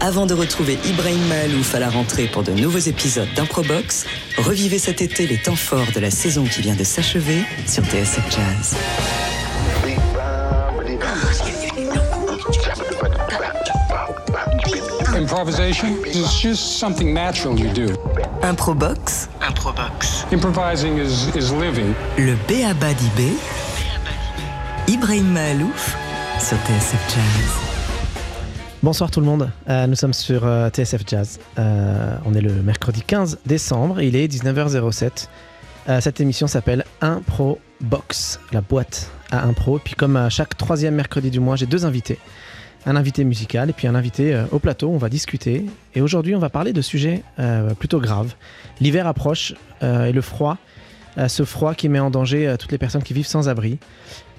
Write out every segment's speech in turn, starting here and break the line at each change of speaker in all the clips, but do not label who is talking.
Avant de retrouver Ibrahim Mahalouf à la rentrée pour de nouveaux épisodes d'Improbox, revivez cet été les temps forts de la saison qui vient de s'achever sur TSF Jazz.
Improvisation is just something natural you do.
Improbox,
Improvising is, is living.
le B.A.B.A. d'IB, Ibrahim Mahalouf sur TSF Jazz.
Bonsoir tout le monde, Euh, nous sommes sur euh, TSF Jazz. Euh, on est le mercredi 15 décembre, il est 19h07. Euh, cette émission s'appelle Impro Box, la boîte à impro. Puis comme à chaque troisième mercredi du mois, j'ai deux invités. Un invité musical et puis un invité au plateau, on va discuter. Et aujourd'hui, on va parler de sujets plutôt graves. L'hiver approche et le froid, ce froid qui met en danger toutes les personnes qui vivent sans abri.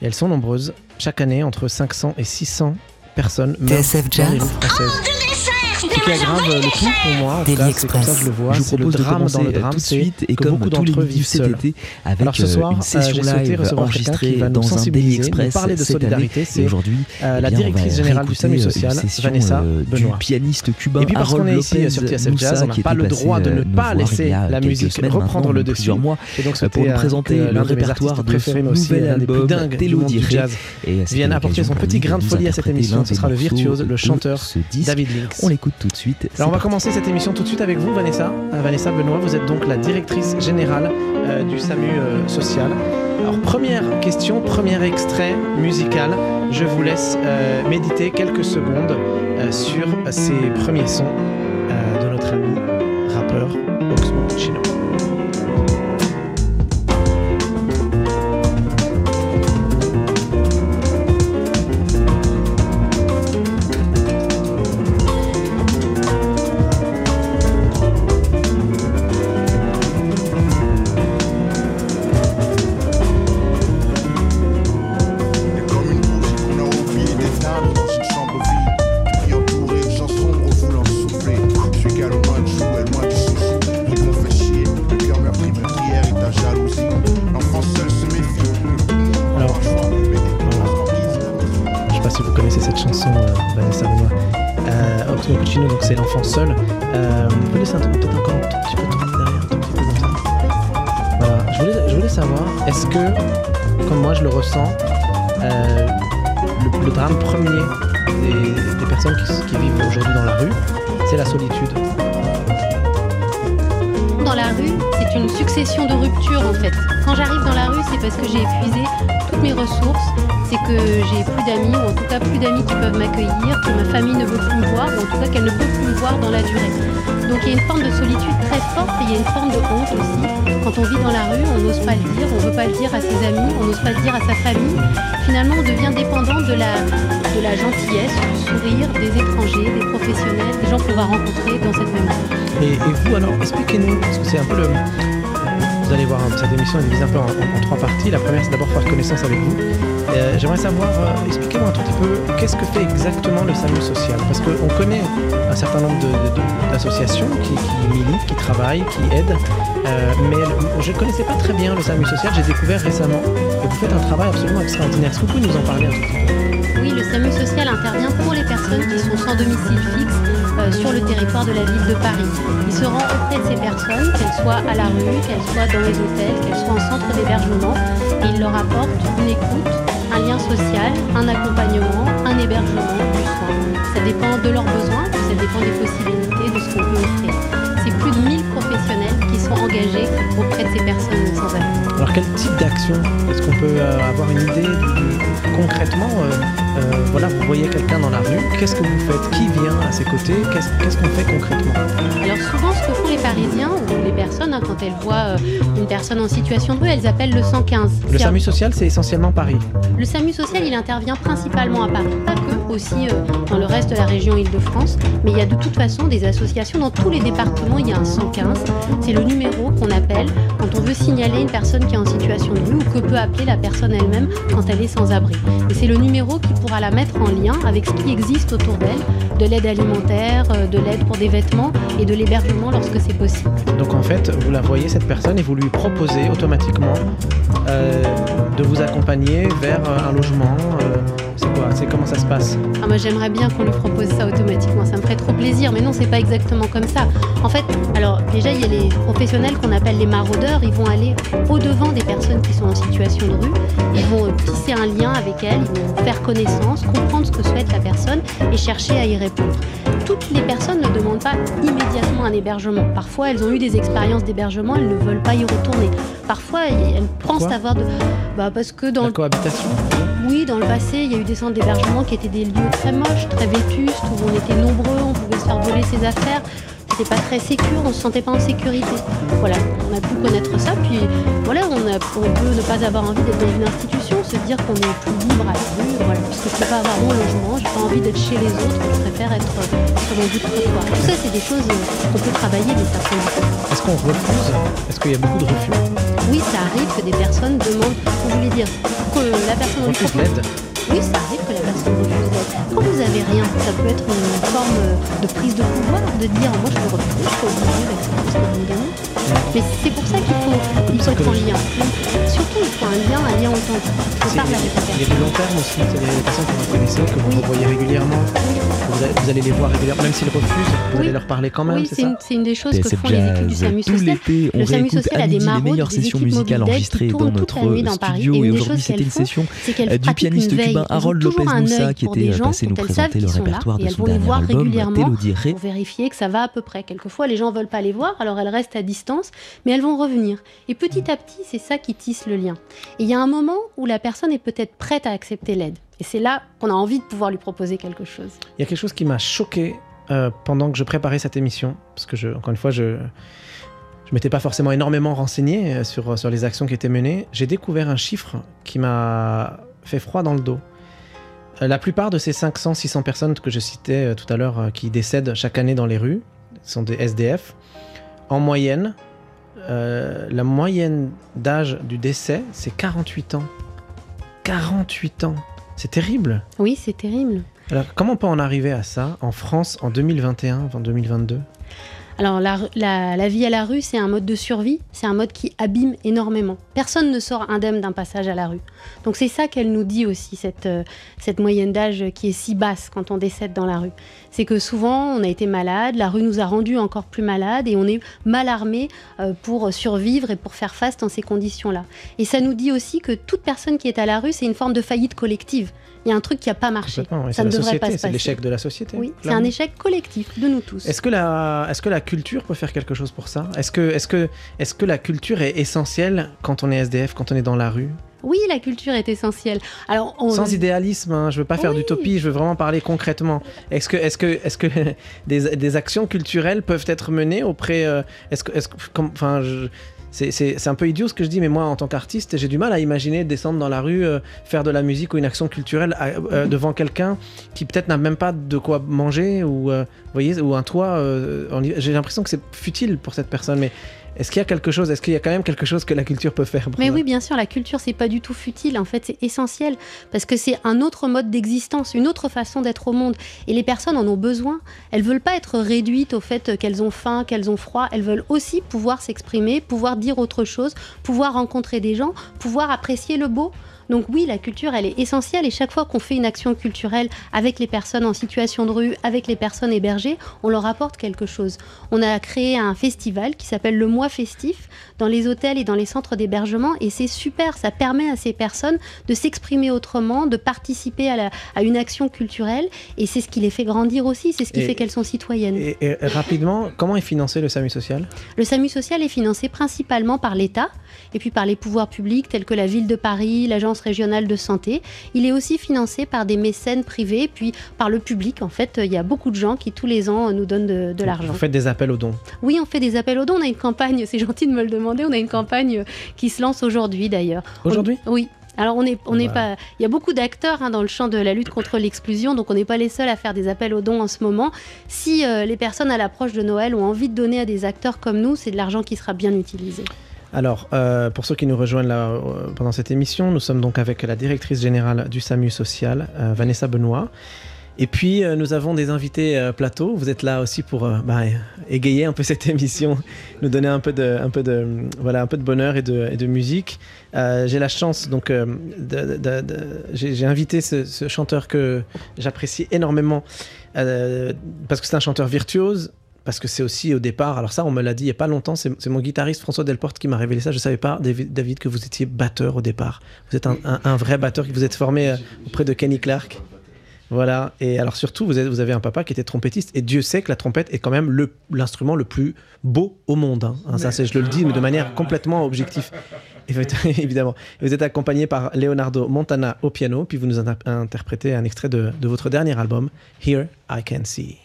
Et elles sont nombreuses. Chaque année, entre 500 et 600 personnes meurent
TSF
dans
Jazz.
les rues françaises. Ce qui aggrave le tout pour moi,
Daily
cas, c'est comme ça que je le vois,
je vous
c'est le
propose de
drame dans le drame,
tout de suite et comme
beaucoup
tous les
d'entre eux
midis
vivent
cet été avec
Alors ce
euh,
soir,
une
euh,
session live enregistrée dans un Daily Express
parler de solidarité. C'est
aujourd'hui,
euh, la
eh on
directrice générale du SAMU social, Vanessa Benoît.
du pianiste cubain
Et puis parce qu'on est ici sur TSF Jazz, on n'a pas le droit de ne pas laisser la musique reprendre le dessus.
mois
Et donc
pour nous présenter le répertoire de son
aussi
nouvel
l'un des plus
album
dingues du
Télo
monde du
Diré.
jazz,
et c'était
vienne apporter son petit grain de folie à cette émission. Ce sera le virtuose, le chanteur. David Links.
On l'écoute tout de suite.
Alors on va commencer cette émission tout de suite avec vous Vanessa. Euh, Vanessa Benoît, vous êtes donc la directrice générale euh, du SAMU euh, social. Alors première question, premier extrait musical. Je vous laisse méditer quelques secondes sur ces premiers sons de notre ami Donc
il y a une forme de solitude très forte et il y a une forme de honte aussi. Quand on vit dans la rue, on n'ose pas le dire, on ne veut pas le dire à ses amis, on n'ose pas le dire à sa famille. Finalement, on devient dépendant de la, de la gentillesse, du sourire des étrangers, des professionnels, des gens qu'on va rencontrer dans cette même rue.
Et, et vous alors, expliquez-nous, parce que c'est un peu le... Vous allez voir, hein, cette émission est divisée un peu en, trois parties. La première, c'est d'abord faire connaissance avec vous. Euh, J'aimerais savoir, euh, expliquez-moi un tout petit peu, qu'est-ce que fait exactement le SAMU social? Parce qu'on connaît un certain nombre d'associations qui, militent, qui travaillent, qui aident, euh, mais je ne connaissais pas très bien le SAMU social, j'ai découvert récemment, et vous faites un travail absolument extraordinaire. Est-ce que vous pouvez nous en parler un tout petit peu?
Oui, le SAMU social intervient pour qui sont sans domicile fixe euh, sur le territoire de la ville de Paris. Il se rend auprès de ces personnes, qu'elles soient à la rue, qu'elles soient dans les hôtels, qu'elles soient en centre d'hébergement, et il leur apporte une écoute, un lien social, un accompagnement, un hébergement, du soin. Ça dépend de leurs besoins, ça dépend des possibilités, de ce qu'on peut offrir. C'est plus de 1000 professionnels qui sont engagés auprès de ces personnes sans abri.
Alors quel type d'action Est-ce qu'on peut euh, avoir une idée concrètement euh, euh, Voilà, vous voyez quelqu'un dans la rue, qu'est-ce que vous faites? Qui vient à ses côtés? Qu'est-ce qu'on fait concrètement?
Alors souvent, ce que font les Parisiens ou les personnes, hein, quand elles voient euh, une personne en situation de rue, elles appellent le 115.
Le SAMU social, c'est essentiellement Paris.
Le SAMU social, il intervient principalement à Paris, pas que, aussi euh, dans le reste de la région Île-de-France. Mais il y a de toute façon des associations dans tous les départements. Il y a un 115. C'est le numéro qu'on appelle quand on veut signaler une personne qui est en situation de rue ou que peut appeler la personne elle-même quand elle est sans abri. Et c'est le numéro qui pourra la mettre en lien avec ce qui existe autour d'elle, de l'aide alimentaire, euh, de l'aide pour des vêtements et de l'hébergement lorsque c'est possible.
Donc en fait, vous la voyez cette personne et vous lui proposez automatiquement euh, de vous accompagner vers euh, un logement. euh, c'est quoi C'est comment ça se passe?
Ah, moi j'aimerais bien qu'on lui propose ça automatiquement, ça me ferait trop plaisir, mais non, c'est pas exactement comme ça. En fait, alors déjà il y a les professionnels qu'on appelle les maraudeurs, ils vont aller au-devant des personnes qui sont en situation de rue, ils vont tisser un lien avec elles, ils vont faire connaissance, comprendre ce que souhaite la personne et chercher à y répondre. Toutes les personnes ne demandent pas immédiatement un hébergement. Parfois, elles ont eu des expériences d'hébergement, elles ne veulent pas y retourner. Parfois, elles
Pourquoi
pensent avoir de... Bah, parce que dans
La cohabitation
oui, dans le passé, il y a eu des centres d'hébergement qui étaient des lieux très moches, très vétustes, où on était nombreux, on pouvait se faire voler ses affaires. C'était pas très sécure, on se sentait pas en sécurité. Voilà, on a pu connaître ça, puis voilà, on, a, on peut ne pas avoir envie d'être dans une institution, se dire qu'on est plus libre à la rue, voilà, puisque je peux pas avoir mon logement, j'ai pas envie d'être chez les autres, je préfère être euh, sur mon bout de trottoir. Tout ça, c'est des choses euh, qu'on peut travailler, mais ça prend.
Est-ce qu'on refuse Est-ce qu'il y a beaucoup de refus?
Oui, ça arrive que des personnes demandent, vous voulez dire, que la personne
Refuse l'aide
Oui, ça arrive que la personne refuse. Quand vous avez rien, ça peut être une forme de prise de pouvoir, de dire moi je le refuse, je pas obligé d'accepter ce que vous me donnez. Mais c'est pour ça qu'il faut, il faut être en lien. Surtout, il faut un lien, un lien authentique. Il faut
C'est-
parler avec la
Il y a du long terme aussi, c'est des personnes que vous connaissez, que vous
Oui.
revoyez régulièrement, vous allez, vous allez les voir régulièrement, même s'ils refusent, vous
Oui.
allez leur parler quand même,
Oui,
c'est
une, c'est une des choses que font les équipes du SAMU
tout
social.
l'été, on
Le SAMU social a des
midi les
maraudes,
meilleures
des
sessions musicales enregistrées dans notre
Paris.
studio
Et
aujourd'hui c'était une session euh, du pianiste cubain Harold Lopez
un
Moussa
œil
qui était
dont
nous
elles savent
présenter le
là,
répertoire
et
de
elles
son
vont les
dernier
voir
album
régulièrement pour vérifier que ça va à peu près. Quelquefois, les gens veulent pas les voir, alors elles restent à distance, mais elles vont revenir. Et petit à petit, c'est ça qui tisse le lien. Et il y a un moment où la personne est peut-être prête à accepter l'aide. Et c'est là qu'on a envie de pouvoir lui proposer quelque chose.
Il y a quelque chose qui m'a choqué euh, pendant que je préparais cette émission, parce que, je, encore une fois, je je m'étais pas forcément énormément renseigné euh, sur, sur les actions qui étaient menées. J'ai découvert un chiffre qui m'a fait froid dans le dos. Euh, La plupart de ces 500-600 personnes que je citais euh, tout à l'heure euh, qui décèdent chaque année dans les rues sont des SDF. En moyenne, euh, la moyenne d'âge du décès, c'est 48 ans. 48 ans. C'est terrible.
Oui, c'est terrible.
Alors, comment on peut en arriver à ça en France en 2021, en 2022
Alors la, vie à la rue, c'est un mode de survie, c'est un mode qui abîme énormément. Personne ne sort indemne d'un passage à la rue. Donc c'est ça qu'elle nous dit aussi, cette, euh, cette moyenne d'âge qui est si basse quand on décède dans la rue. C'est que souvent on a été malade, la rue nous a rendus encore plus malades et on est mal armé euh, pour survivre et pour faire face dans ces conditions-là. Et ça nous dit aussi que toute personne qui est à la rue, c'est une forme de faillite collective. Il y a un truc qui n'a pas marché. Ça
c'est
ne devrait pas se
c'est
passer.
l'échec de la société.
Oui, c'est un échec collectif de nous tous.
Est-ce que, la, est-ce que la culture peut faire quelque chose pour ça? Est-ce que, est-ce, que, est-ce que la culture est essentielle quand on est SDF, quand on est dans la rue?
Oui, la culture est essentielle. Alors, on...
Sans idéalisme, hein, je veux pas faire
Oui.
d'utopie, je veux vraiment parler concrètement. Est-ce que, est-ce que, est-ce que des, des actions culturelles peuvent être menées auprès. euh, est-ce que, est-ce que- comme- enfin, je- c'est, un peu idiot ce que je dis, mais moi, en tant qu'artiste, j'ai du mal à imaginer descendre dans la rue, euh, faire de la musique ou une action culturelle euh, devant quelqu'un qui peut-être n'a même pas de quoi manger ou, euh, voyez, ou un toit. euh, j'ai l'impression que c'est futile pour cette personne, mais est-ce qu'il y a quelque chose Est-ce qu'il y a quand même quelque chose que la culture peut faire
Mais oui, bien sûr, la culture, c'est pas du tout futile. En fait, c'est essentiel parce que c'est un autre mode d'existence, une autre façon d'être au monde. Et les personnes en ont besoin. Elles veulent pas être réduites au fait qu'elles ont faim, qu'elles ont froid. Elles veulent aussi pouvoir s'exprimer, pouvoir dire autre chose, pouvoir rencontrer des gens, pouvoir apprécier le beau. Donc oui, la culture, elle est essentielle. Et chaque fois qu'on fait une action culturelle avec les personnes en situation de rue, avec les personnes hébergées, on leur apporte quelque chose. On a créé un festival qui s'appelle le Mois Festif dans les hôtels et dans les centres d'hébergement. Et c'est super, ça permet à ces personnes de s'exprimer autrement, de participer à, la- à une action culturelle. Et c'est ce qui les fait grandir aussi, c'est ce qui
Et-
fait qu'elles sont citoyennes.
Et, et rapidement, comment est financé le SAMU social?
Le SAMU social est financé principalement par l'État et puis par les pouvoirs publics tels que la ville de Paris, l'Agence régionale de santé. Il est aussi financé par des mécènes privés, puis par le public. En fait, il y a beaucoup de gens qui tous les ans nous donnent de, de l'argent.
Vous faites des appels aux dons.
Oui, on fait des appels aux dons. On a une campagne, c'est gentil de me le demander, on a une campagne qui se lance aujourd'hui d'ailleurs.
Aujourd'hui
Oui. Alors on est, on n'est
Voilà.
pas, il y a beaucoup d'acteurs hein, dans le champ de la lutte contre l'exclusion, donc on n'est pas les seuls à faire des appels aux dons en ce moment. Si euh, les personnes à l'approche de Noël ont envie de donner à des acteurs comme nous, c'est de l'argent qui sera bien utilisé.
Alors, euh, pour ceux qui nous rejoignent là, euh, pendant cette émission, nous sommes donc avec la directrice générale du SAMU social, euh, Vanessa Benoît. Et puis nous avons des invités plateau. Vous êtes là aussi pour bah, égayer un peu cette émission, nous donner un peu de, un peu de, voilà, un peu de bonheur et de, musique. J'ai la chance donc j'ai invité ce, chanteur que j'apprécie énormément parce que c'est un chanteur virtuose. Parce que c'est aussi au départ, alors ça on me l'a dit il n'y a pas longtemps, c'est mon guitariste François Delporte qui m'a révélé ça. Je ne savais pas, David, que vous étiez batteur au départ. Vous êtes un, un- un vrai batteur, vous êtes formé euh, auprès de Kenny Clark. Voilà, et alors surtout, vous, êtes- vous avez un papa qui était trompettiste, et Dieu sait que la trompette est quand même l'instrument le, plus beau au monde. hein. Hein, ça, je le dis, mais de manière complètement objective. Évidemment. Vous êtes accompagné par Leonardo Montana au piano, puis vous nous in- interprétez un extrait de, de votre dernier album, Here I Can See.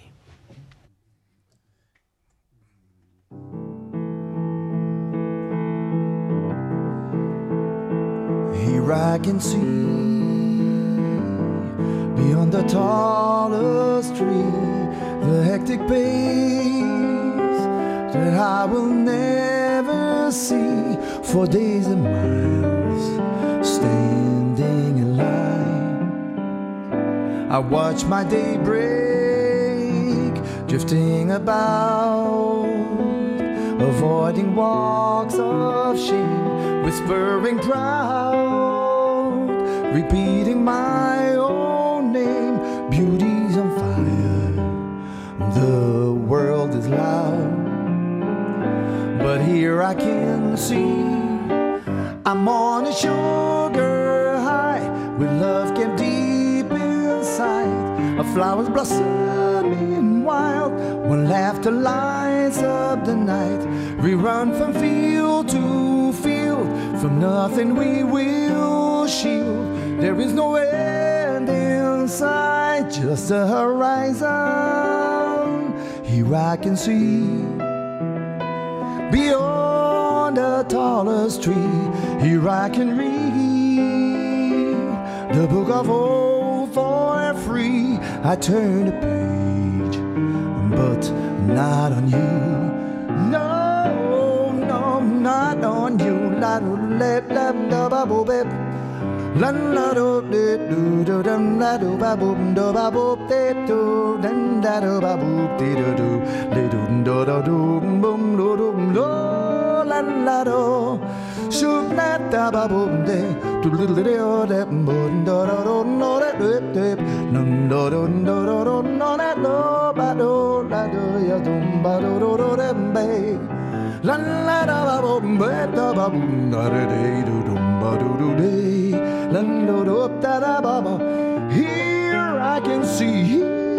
Here I can see beyond the tallest tree the hectic pace that I will never see for days and miles standing in line. I watch my day break, drifting about, avoiding walks of shame, whispering proud, repeating my own name. Beauty's on fire, the world is loud, but here I can see I'm on a sugar high with love kept deep inside. A flower's blossoming wild when laughter lights up the night. We run from field to field, from nothing we will shield. There is no end in sight, just a horizon. Here I can see beyond the tallest tree. Here I can read the book of old for free. I turn the page, but not on you. No, no, not on you. La do let them da ba bo bep. Lan la do de do do dum la do ba boom do ba boop de do dan da do ba boop de do do de do do do do boom do do do lan la do shoot na da ba boom de do do do do de boom do do do no de do de num do do do do do no de do ba do la do ya dum ba do do do de be La la da ba boom ba da ba boom da da de do dum ba do do de la do do da da ba ba. Here I can see.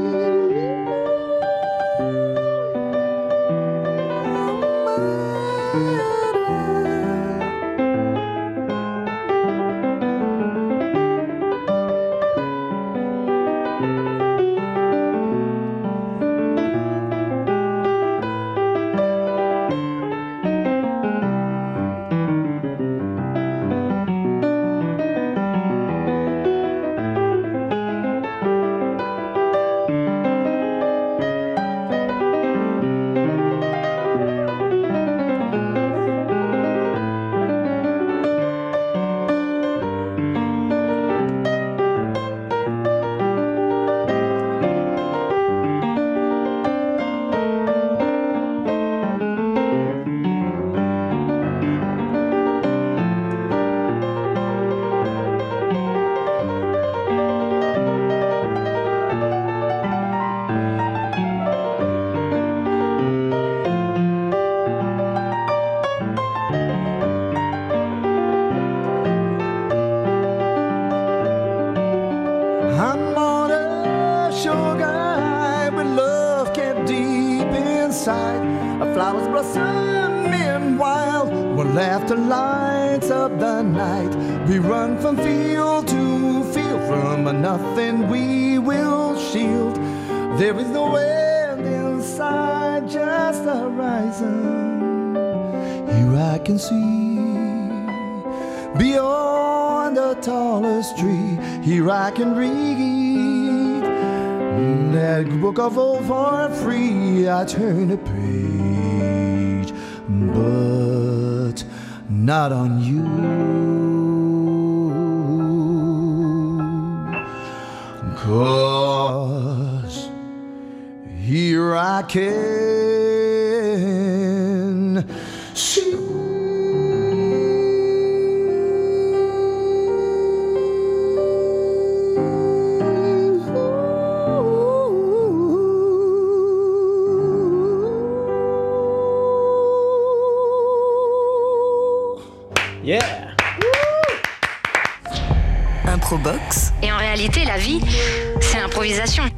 Book of old for free. I turn a page, but not on you.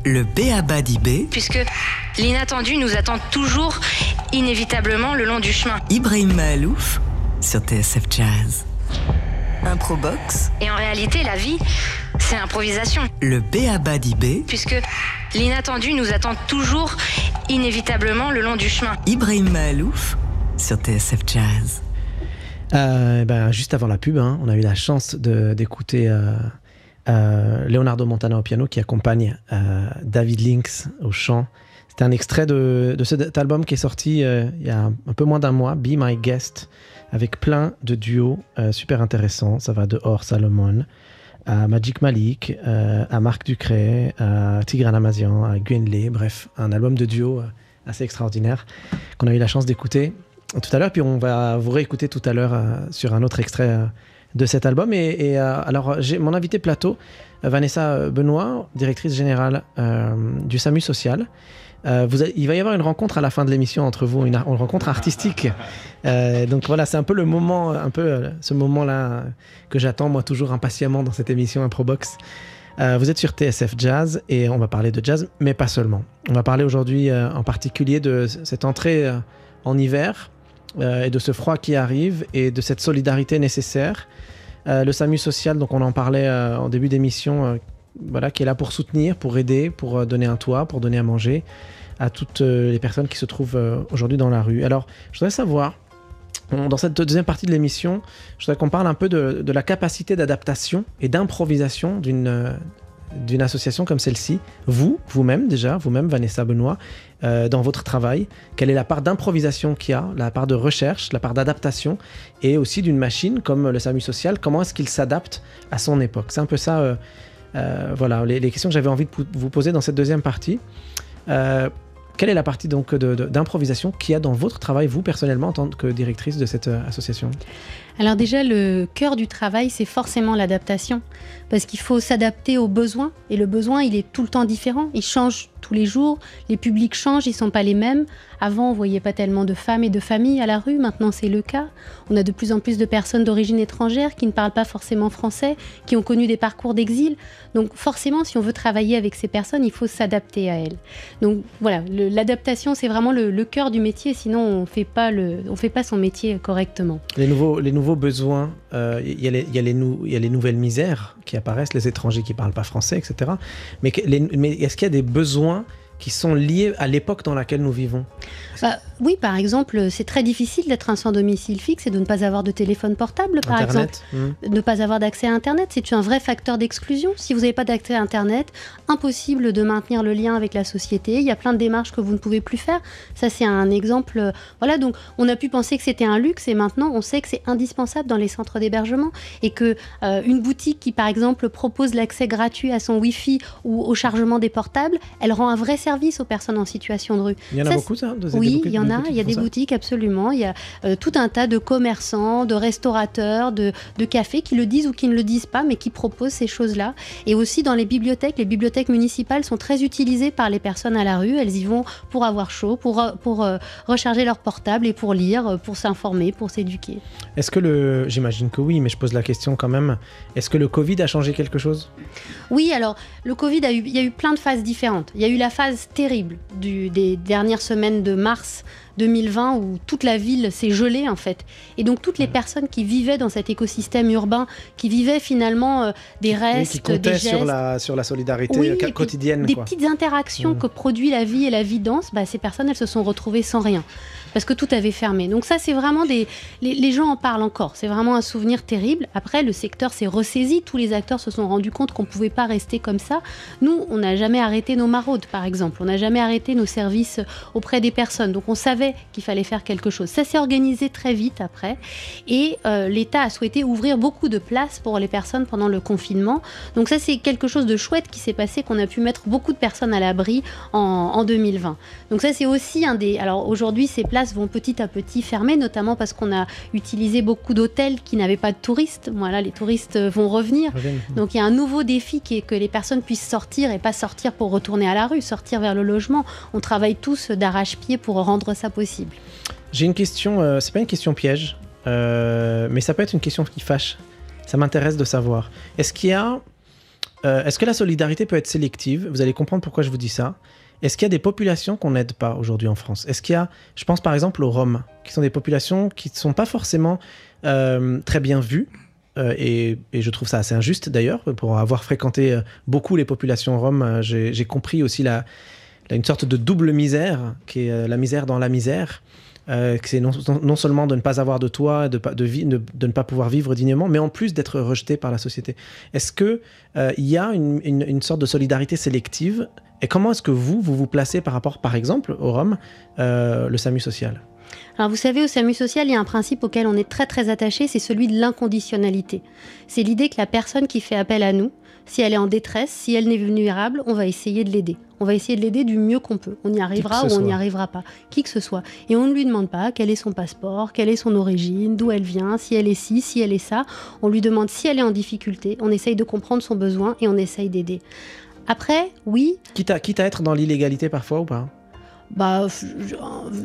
Le B.A.B.A. d'IB,
Puisque l'inattendu nous attend toujours, inévitablement, le long du chemin.
Ibrahim Mahalouf sur TSF Jazz. Improbox,
Et en réalité, la vie, c'est l'improvisation.
le B.A.B.A. d'IB,
Puisque l'inattendu nous attend toujours, inévitablement, le long du chemin.
Ibrahim Mahalouf sur TSF Jazz.
Euh, eh ben, juste avant la pub, hein, on a eu la chance d'écouter euh, euh, Leonardo Montana au piano qui accompagne euh, David Lynx au chant. C'était un extrait de, cet album qui est sorti euh, il y a un peu moins d'un mois, Be My Guest, avec plein de duos super intéressants. Ça va de Or Salomon à Magic Malik, à Marc Ducret, à Tigran Amazian, à Gwen Lé, bref, un album de duo assez extraordinaire qu'on a eu la chance d'écouter tout à l'heure, puis on va vous réécouter tout à l'heure sur un autre extrait de cet album. Et, euh, alors, j'ai mon invité plateau, euh, Vanessa Benoît, directrice générale euh, du SAMU Social. Euh, vous il va y avoir une rencontre à la fin de l'émission entre vous, une, une rencontre artistique. Euh, donc voilà, c'est un peu le moment, un peu euh, ce moment-là euh, que j'attends moi toujours impatiemment dans cette émission Improbox. Euh, vous êtes sur TSF Jazz et on va parler de jazz, mais pas seulement. On va parler aujourd'hui euh, en particulier de cette entrée euh, en hiver euh, et de ce froid qui arrive et de cette solidarité nécessaire. Euh, le SAMU social, donc on en parlait euh, en début d'émission, voilà, qui est là pour soutenir, pour aider, pour donner un toit, pour donner à manger à toutes les personnes qui se trouvent aujourd'hui dans la rue. Alors, je voudrais savoir, dans cette deuxième partie de l'émission, je voudrais qu'on parle un peu de, de la capacité d'adaptation et d'improvisation d'une d'une association comme celle-ci. Vous, vous-même déjà, vous-même, Vanessa Benoît, euh, dans votre travail, quelle est la part d'improvisation qu'il y a, la part de recherche, la part d'adaptation, et aussi d'une machine comme le SAMU social, comment est-ce qu'il s'adapte à son époque? C'est un peu ça, euh, euh, voilà, les, questions que j'avais envie de vous poser dans cette deuxième partie. Quelle est la partie donc d'improvisation qu'il y a dans votre travail, vous personnellement, en tant que directrice de cette association?
Alors déjà, le cœur du travail, c'est forcément l'adaptation. Parce qu'il faut s'adapter aux besoins. Et le besoin, il est tout le temps différent. Il change tous les jours. Les publics changent, ils ne sont pas les mêmes. Avant, on voyait pas tellement de femmes et de familles à la rue. Maintenant, c'est le cas. On a de plus en plus de personnes d'origine étrangère qui ne parlent pas forcément français, qui ont connu des parcours d'exil. Donc forcément, si on veut travailler avec ces personnes, il faut s'adapter à elles. Donc voilà, l'adaptation, c'est vraiment le, cœur du métier. Sinon, on on fait pas son métier correctement.
Les nouveaux besoins, euh, il y, a les- nouvelles misères qui apparaissent, les étrangers qui parlent pas français, etc. Mais, mais est-ce qu'il y a des besoins qui sont liés à l'époque dans laquelle nous vivons?
Bah, oui, par exemple, c'est très difficile d'être un sans domicile fixe et de ne pas avoir de téléphone portable, par exemple.
Hmm.
Ne pas avoir d'accès à Internet, c'est un vrai facteur d'exclusion. Si vous n'avez pas d'accès à Internet, impossible de maintenir le lien avec la société. Il y a plein de démarches que vous ne pouvez plus faire. Ça, c'est un exemple. euh, Voilà, donc on a pu penser que c'était un luxe et maintenant on sait que c'est indispensable dans les centres d'hébergement et que euh, une boutique qui, par exemple, propose l'accès gratuit à son Wi-Fi ou au chargement des portables, elle rend un vrai service aux personnes en situation de rue.
Il y en a
Ça,
beaucoup, ça de- des
Oui,
boutiques-
il y en a. Il y a des boutiques, absolument. Il y a euh, tout un tas de commerçants, de restaurateurs, de, de cafés qui le disent ou qui ne le disent pas, mais qui proposent ces choses-là. Et aussi dans les bibliothèques. Les bibliothèques municipales sont très utilisées par les personnes à la rue. Elles y vont pour avoir chaud, pour, euh, pour euh, recharger leur portable et pour lire, pour s'informer, pour s'éduquer.
Est-ce que le. J'imagine que oui, mais je pose la question quand même. Est-ce que le Covid a changé quelque chose?
Oui, alors le Covid, a eu, il y a eu plein de phases différentes. Il y a eu la phase terrible du- des dernières semaines de mars 2020 où toute la ville s'est gelée en fait. Et donc toutes les personnes qui vivaient dans cet écosystème urbain, qui vivaient finalement euh, des
Oui,
restes,
Qui
des gestes,
sur la, sur la solidarité
Oui,
euh, quotidienne.
des
quoi.
petites interactions
Mm.
que produit la vie et la vie dense, bah, ces personnes, elles se sont retrouvées sans rien. Parce que tout avait fermé. Donc ça, c'est vraiment des... Les, gens en parlent encore. C'est vraiment un souvenir terrible. Après, le secteur s'est ressaisi. Tous les acteurs se sont rendus compte qu'on ne pouvait pas rester comme ça. Nous, on n'a jamais arrêté nos maraudes, par exemple. On n'a jamais arrêté nos services auprès des personnes. Donc on savait qu'il fallait faire quelque chose. Ça s'est organisé très vite après et euh, l'État a souhaité ouvrir beaucoup de places pour les personnes pendant le confinement. Donc ça c'est quelque chose de chouette qui s'est passé, qu'on a pu mettre beaucoup de personnes à l'abri en, en 2020. Donc ça c'est aussi un des... Alors aujourd'hui ces places vont petit à petit fermer, notamment parce qu'on a utilisé beaucoup d'hôtels qui n'avaient pas de touristes. Voilà, les touristes vont revenir. Donc il y a un nouveau défi qui est que les personnes puissent sortir et pas sortir pour retourner à la rue, sortir vers le logement. On travaille tous d'arrache-pied pour rendre ça possible.
J'ai une question, euh, c'est pas une question piège, euh, mais ça peut être une question qui fâche. Ça m'intéresse de savoir. Est-ce qu'il y a, euh, est-ce que la solidarité peut être sélective? Vous allez comprendre pourquoi je vous dis ça. Est-ce qu'il y a des populations qu'on n'aide pas aujourd'hui en France? Est-ce qu'il y a, je pense par exemple aux Roms, qui sont des populations qui ne sont pas forcément euh, très bien vues, euh, et, je trouve ça assez injuste d'ailleurs, pour avoir fréquenté euh, beaucoup les populations roms, j'ai compris aussi la, une sorte de double misère, qui est la misère dans la misère. Euh, que c'est non, seulement de ne pas avoir de toit, de, ne pas pouvoir vivre dignement, mais en plus d'être rejeté par la société. Est-ce que euh, il y a une sorte de solidarité sélective Et comment est-ce que vous, vous vous placez par rapport, par exemple, au Rhum, euh, le SAMU social?
Alors vous savez, au SAMU social, il y a un principe auquel on est très très attaché, c'est celui de l'inconditionnalité. C'est l'idée que la personne qui fait appel à nous, si elle est en détresse, si elle n'est vulnérable, on va essayer de l'aider. On va essayer de l'aider du mieux qu'on peut. On y arrivera ou on n'y arrivera pas. Qui que ce soit. Et on ne lui demande pas quel est son passeport, quelle est son origine, d'où elle vient, si elle est ci, si elle est ça. On lui demande si elle est en difficulté. On essaye de comprendre son besoin et on essaye d'aider. Après, oui,
quitte à, quitte à être dans l'illégalité parfois ou pas?
Bah, je,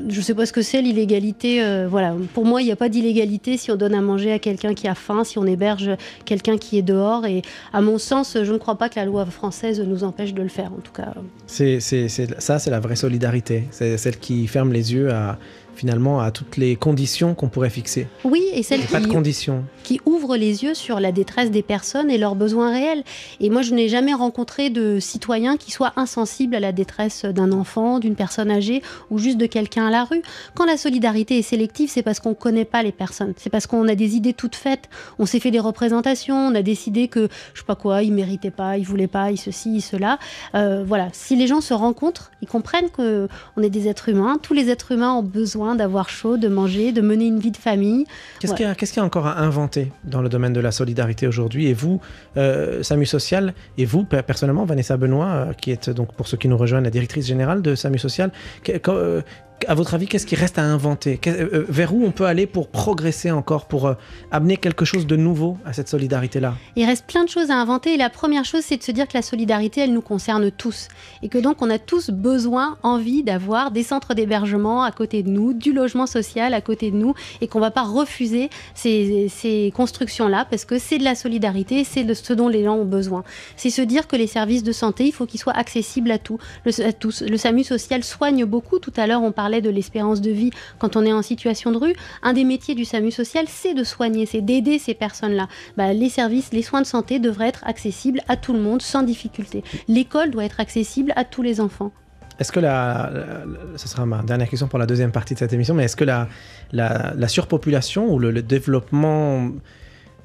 je sais pas ce que c'est l'illégalité. euh, voilà, pour moi, il n'y a pas d'illégalité si on donne à manger à quelqu'un qui a faim, si on héberge quelqu'un qui est dehors. Et à mon sens, je ne crois pas que la loi française nous empêche de le faire. En tout cas,
c'est- ça, c'est la vraie solidarité. C'est celle qui ferme les yeux à, finalement, à toutes les conditions qu'on pourrait fixer.
oui, et celle
Et pas de
qui,
conditions.
qui ouvre les yeux sur la détresse des personnes et leurs besoins réels. Et moi, je n'ai jamais rencontré de citoyen qui soit insensible à la détresse d'un enfant, d'une personne âgée ou juste de quelqu'un à la rue. Quand la solidarité est sélective, c'est parce qu'on ne connaît pas les personnes. C'est parce qu'on a des idées toutes faites. On s'est fait des représentations, on a décidé que, je sais pas quoi, ils méritaient pas, ils voulaient pas, ils ceci, ils cela. Euh, voilà. Si les gens se rencontrent, ils comprennent que on est des êtres humains. Tous les êtres humains ont besoin d'avoir chaud, de manger, de mener une vie de famille.
Qu'est-ce
Ouais.
qu'il y, a- y encore à inventer dans le domaine de la solidarité aujourd'hui? Et vous, euh, SAMU Social, et vous, per- personnellement, Vanessa Benoît, euh, qui est donc, pour ceux qui nous rejoignent, la directrice générale de SAMU Social, que- que- euh, à votre avis, qu'est-ce qui reste à inventer? Euh, euh, Vers où on peut aller pour progresser encore, pour euh, amener quelque chose de nouveau à cette solidarité-là?
Il reste plein de choses à inventer la première chose, c'est de se dire que la solidarité, elle nous concerne tous et que donc on a tous besoin, envie d'avoir des centres d'hébergement à côté de nous, du logement social à côté de nous et qu'on va pas refuser ces, constructions-là parce que c'est de la solidarité, c'est de ce dont les gens ont besoin. C'est se dire que les services de santé, il faut qu'ils soient accessibles à, à tous. Le SAMU social soigne beaucoup. Tout à l'heure, on parlait de l'espérance de vie quand on est en situation de rue. Un des métiers du SAMU social, c'est de soigner, c'est d'aider ces personnes-là. Bah, les services, les soins de santé devraient être accessibles à tout le monde sans difficulté. L'école doit être accessible à tous les enfants.
Est-ce que la, la- ce sera ma dernière question pour la deuxième partie de cette émission, mais est-ce que la, la, la surpopulation ou le, le développement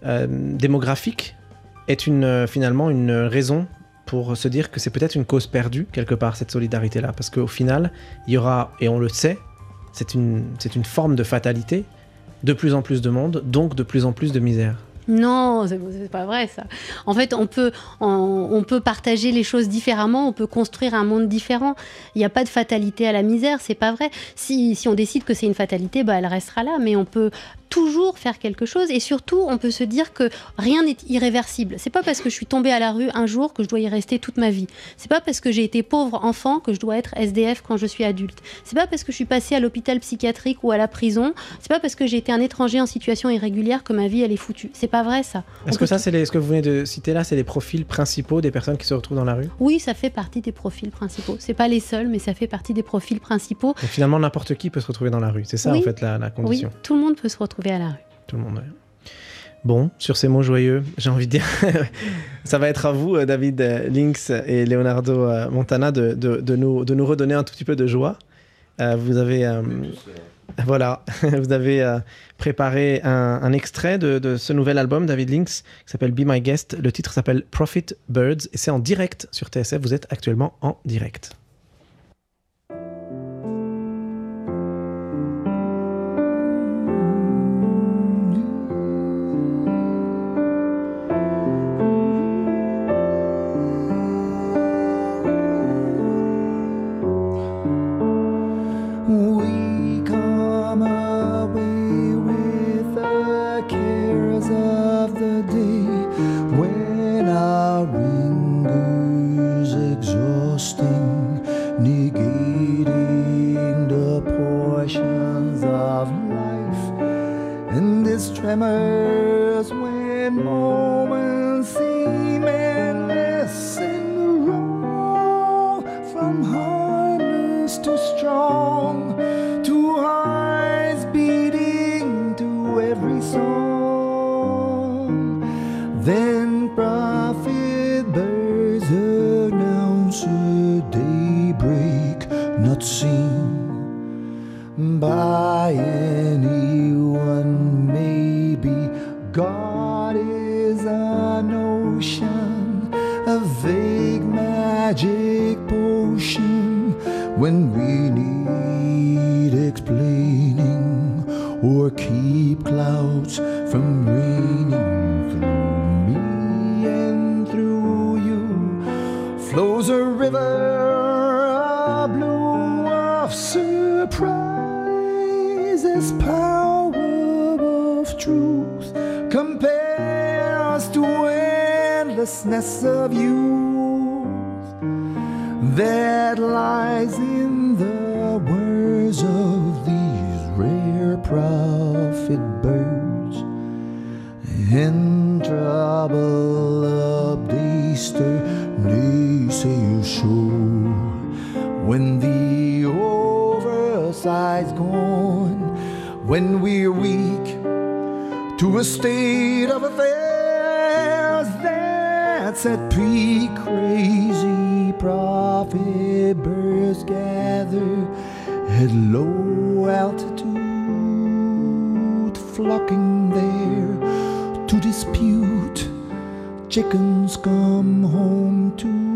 euh, démographique est une, euh, finalement une raison pour se dire que c'est peut-être une cause perdue quelque part cette solidarité-là Parce qu'au final, il y aura, et on le sait, c'est une, une forme de fatalité, de plus en plus de monde, donc de plus en plus de misère.
Non, c'est pas vrai ça. En fait, on peut, on, peut partager les choses différemment, on peut construire un monde différent. Il n'y a pas de fatalité à la misère, c'est pas vrai. Si, si on décide que c'est une fatalité, bah, elle restera là, mais on peut toujours faire quelque chose et surtout, on peut se dire que rien n'est irréversible. C'est pas parce que je suis tombée à la rue un jour que je dois y rester toute ma vie. C'est pas parce que j'ai été pauvre enfant que je dois être SDF quand je suis adulte. C'est pas parce que je suis passée à l'hôpital psychiatrique ou à la prison. C'est pas parce que j'ai été un étranger en situation irrégulière que ma vie elle est foutue. Pas vrai ça.
Est-ce que ça, c'est les- ce que vous venez de citer là, c'est les profils principaux des personnes qui se retrouvent dans la rue?
Oui, ça fait partie des profils principaux. C'est pas les seuls, mais ça fait partie des profils principaux.
Donc finalement, n'importe qui peut se retrouver dans la rue. C'est ça,
Oui.
en fait, la, la condition.
Oui, tout le monde peut se retrouver à la rue.
Tout le monde. ouais. Bon, sur ces mots joyeux, j'ai envie de dire, ça va être à vous, euh, David euh, Lynx et Leonardo euh, Montana, de, de- de nous, de nous redonner un tout petit peu de joie. Euh, vous avez, euh, voilà, vous avez euh, préparé un, extrait de, de ce nouvel album, David Lynx, qui s'appelle Be My Guest. Le titre s'appelle Profit Birds et c'est en direct sur TSF. Vous êtes actuellement en direct.
Tremors when moments seem endless and wrong. From harmless to strong, to hearts beating to every song. Then prophet birds announce a daybreak not seen or keep clouds from raining through me and through you. Flows a river a blue of surprise as power of truth. Compares to endlessness of youth. That lies in when we're weak to a state of affairs that's at peak. Crazy prophet birds gather at low altitude flocking there to dispute. Chickens come home to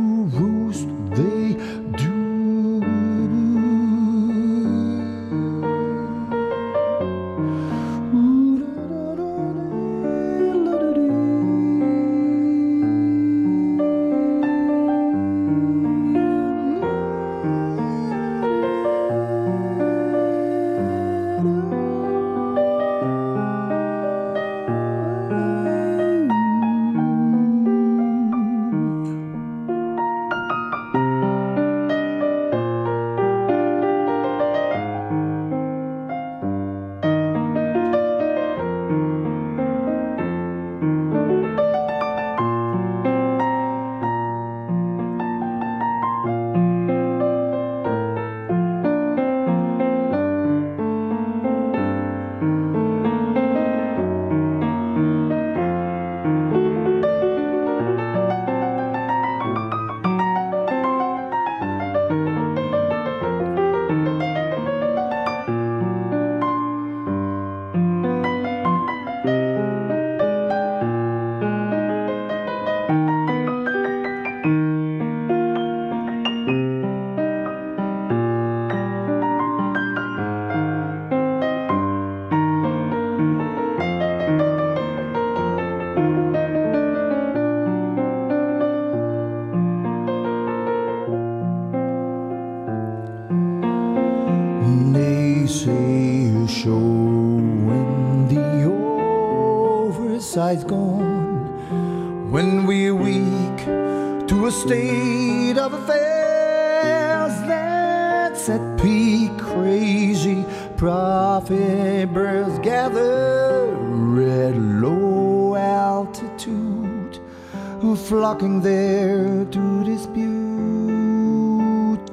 flocking there to dispute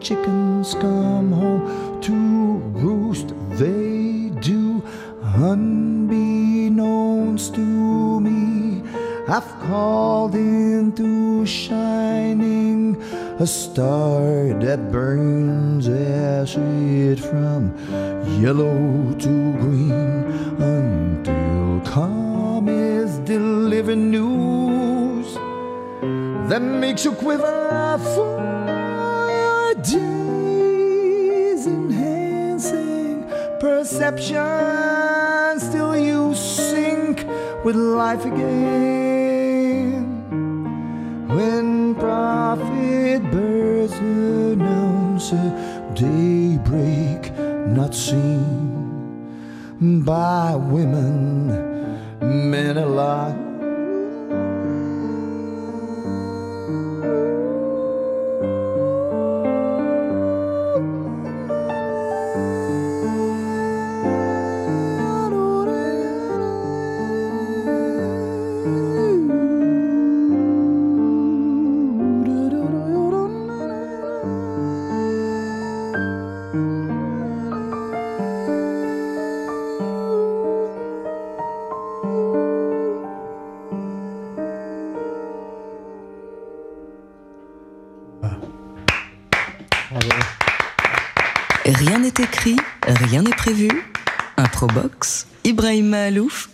chickens come home to roost. They do unbeknownst to me. I've called into shining a star that burns acid from yellow to you for days, enhancing perception. Still, you sink with life again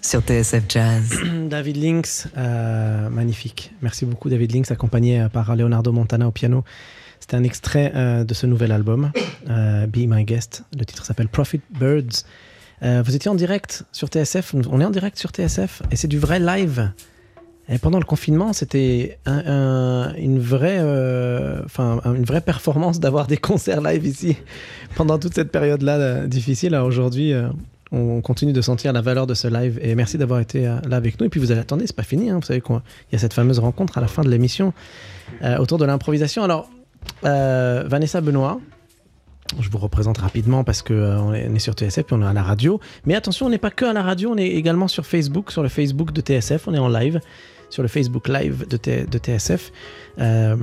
Sur TSF Jazz.
David Lynx, euh, magnifique. Merci beaucoup David Lynx, accompagné euh, par Leonardo Montana au piano. C'était un extrait euh, de ce nouvel album, Be My Guest. Le titre s'appelle Profit Birds. Vous étiez en direct sur TSF, on est en direct sur TSF et c'est du vrai live. Et pendant le confinement, c'était un- un- une, vraie, une vraie performance d'avoir des concerts live ici pendant toute cette période-là difficile. Aujourd'hui, on continue de sentir la valeur de ce live et merci d'avoir été euh, là avec nous. Et puis vous allez attendre, c'est pas fini. hein. Vous savez qu'il y a cette fameuse rencontre à la fin de l'émission euh, autour de l'improvisation. Alors, euh, Vanessa Benoît, je vous représente rapidement parce que on est sur TSF et on est à la radio. Mais attention, on n'est pas que à la radio, on est également sur Facebook, sur le Facebook de TSF, on est en live sur le Facebook Live de, TSF. Euh,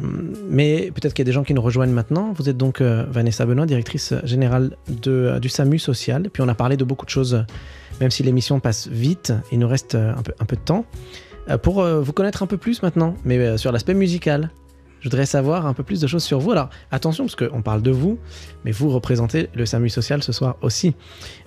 mais peut-être qu'il y a des gens qui nous rejoignent maintenant. Vous êtes donc euh, Vanessa Benoît, directrice générale euh, du SAMU social. Puis on a parlé de beaucoup de choses, même si l'émission passe vite, il nous reste un peu, de temps. Pour vous connaître un peu plus maintenant, mais sur l'aspect musical. Je voudrais savoir un peu plus de choses sur vous. Alors attention, parce qu'on parle de vous, mais vous représentez le SAMU social ce soir aussi.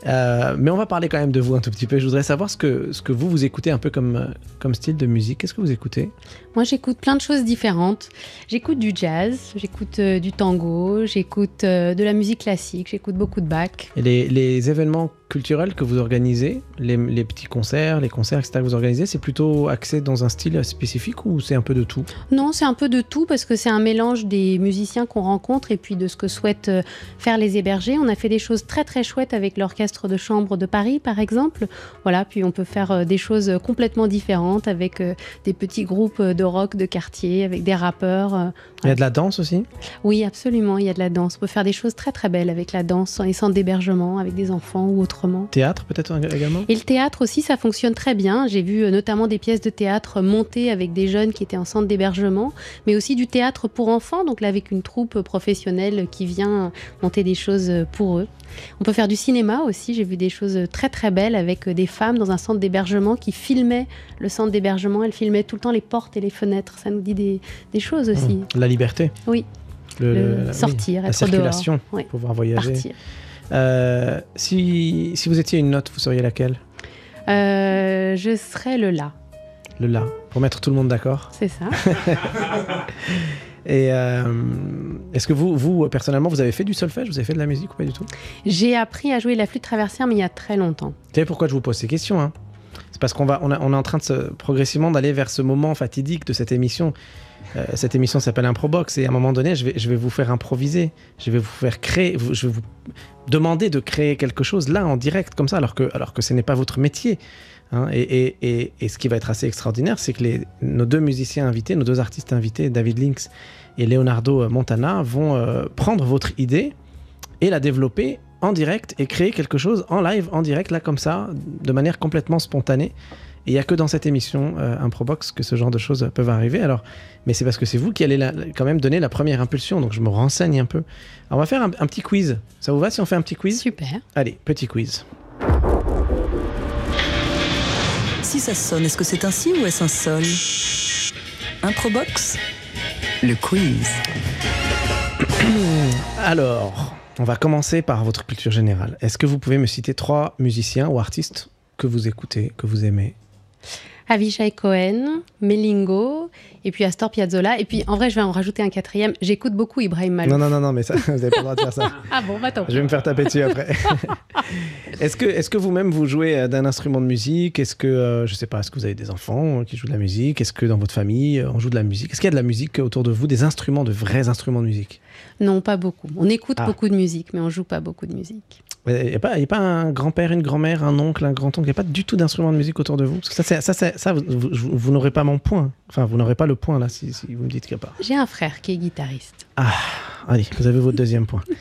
Euh, mais on va parler quand même de vous un tout petit peu. Je voudrais savoir ce que, ce que vous, vous écoutez un peu comme, comme style de musique. Qu'est-ce que vous écoutez?
Moi, j'écoute plein de choses différentes. J'écoute du jazz, j'écoute euh, du tango, j'écoute euh, de la musique classique, j'écoute beaucoup de Bach.
Et les, les événements culturels que vous organisez, les, les petits concerts, les concerts, etc. que vous organisez, c'est plutôt axé dans un style spécifique ou c'est un peu de tout?
Non, c'est un peu de tout parce que c'est un mélange des musiciens qu'on rencontre et puis de ce que souhaitent euh, faire les hébergés. On a fait des choses très très chouettes avec l'orchestre de chambre de Paris, par exemple. Voilà, puis on peut faire euh, des choses complètement différentes avec euh, des petits groupes de rock de quartier, avec des rappeurs.
Il y a de la danse aussi
Oui, absolument, il y a de la danse. On peut faire des choses très très belles avec la danse, dans les centres d'hébergement, avec des enfants ou autrement.
Théâtre peut-être également
Et le théâtre aussi, ça fonctionne très bien. J'ai vu euh, notamment des pièces de théâtre montées avec des jeunes qui étaient en centre d'hébergement, mais aussi du théâtre pour enfants, donc là avec une troupe professionnelle qui vient monter des choses pour eux. On peut faire du cinéma aussi. J'ai vu des choses très très belles avec euh, des femmes dans un centre d'hébergement qui filmaient le centre d'hébergement. Elles filmaient tout le temps les portes et les fenêtres. Ça nous dit des, des choses aussi.
Mmh. La liberté
Oui.
Le-
Le
le-
sortir,
la
être
circulation,
dehors. Oui.
pouvoir voyager.
Partir.
Euh, si, si vous étiez une note, vous seriez laquelle?
Euh, je serais le là.
Le la, pour mettre tout le monde d'accord.
C'est ça.
Et euh, est-ce que vous, vous, personnellement, vous avez fait du solfège? Vous avez fait de la musique ou pas du tout?
J'ai appris à jouer la flûte traversière, mais il y a très longtemps.
Vous savez pourquoi je vous pose ces questions hein? C'est parce qu'on va, on, a- on est en train de se, progressivement d'aller vers ce moment fatidique de cette émission. Euh, cette émission s'appelle Improbox et à un moment donné, je vais, je vais vous faire improviser. Je vais vous faire créer, je vais vous demander de créer quelque chose là en direct comme ça, alors que, alors que ce n'est pas votre métier. hein? et, et- et- et ce qui va être assez extraordinaire, c'est que les, nos deux musiciens invités, nos deux artistes invités, David Lynx et Leonardo Montana, vont euh, prendre votre idée et la développer en direct et créer quelque chose en live, en direct, là comme ça, de manière complètement spontanée. Et il n'y a que dans cette émission euh, Improbox que ce genre de choses peuvent arriver. Alors, mais c'est parce que c'est vous qui allez la- quand même donner la première impulsion, donc je me renseigne un peu. Alors, on va faire un, un petit quiz. Ça vous va si on fait un petit quiz?
Super.
Allez, petit quiz.
Si ça sonne, est-ce que c'est un si ou est-ce un sol? Improbox? Le quiz.
Alors, on va commencer par votre culture générale. Est-ce que vous pouvez me citer trois musiciens ou artistes que vous écoutez, que vous aimez?
Avishai Cohen, Melingo, et puis Astor Piazzolla. Et puis, en vrai, je vais en rajouter un quatrième. J'écoute beaucoup Ibrahim Malouf.
Non, non, non, non, mais ça, vous n'avez pas le droit de faire ça.
Ah bon, bah tant
Je vais me faire taper dessus après. est-ce que, est que vous-même vous jouez euh, d'un instrument de musique? Est-ce que, euh, je sais pas, est-ce que vous avez des enfants euh, qui jouent de la musique? Est-ce que dans votre famille, euh, on joue de la musique? Est-ce qu'il y a de la musique autour de vous, des instruments, de vrais instruments de musique?
Non, pas beaucoup. On écoute
Ah.
beaucoup de musique, mais on joue pas beaucoup de musique.
Il n'y a, pas- y a pas un grand-père, une grand-mère, un oncle, un grand-oncle Il n'y a pas du tout d'instrument de musique autour de vous? Parce que ça, c'est- ça, c'est- ça vous, vous- vous n'aurez pas mon point. Enfin, vous n'aurez pas le point là si, si vous me dites qu'il n'y a pas.
J'ai un frère qui est guitariste.
Allez, vous avez votre deuxième point.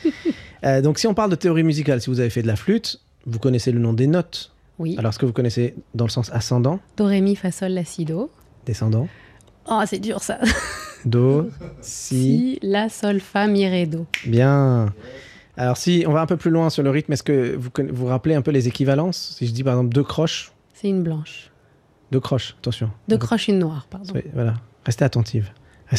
Euh, donc, si on parle de théorie musicale, si vous avez fait de la flûte, vous connaissez le nom des notes.
Oui.
Alors, est-ce que vous connaissez dans le sens ascendant,
Do, ré, mi, fa, sol, la, si, do.
descendant
Oh, c'est dur ça.
Do, si.
Si, la, sol, fa, mi, ré, do.
Bien. Alors, si on va un peu plus loin sur le rythme, est-ce que vous vous rappelez un peu les équivalences? Si je dis par exemple deux croches,
C'est une blanche.
deux croches, attention.
Deux croches, une noire, pardon.
Oui, voilà. Restez attentive.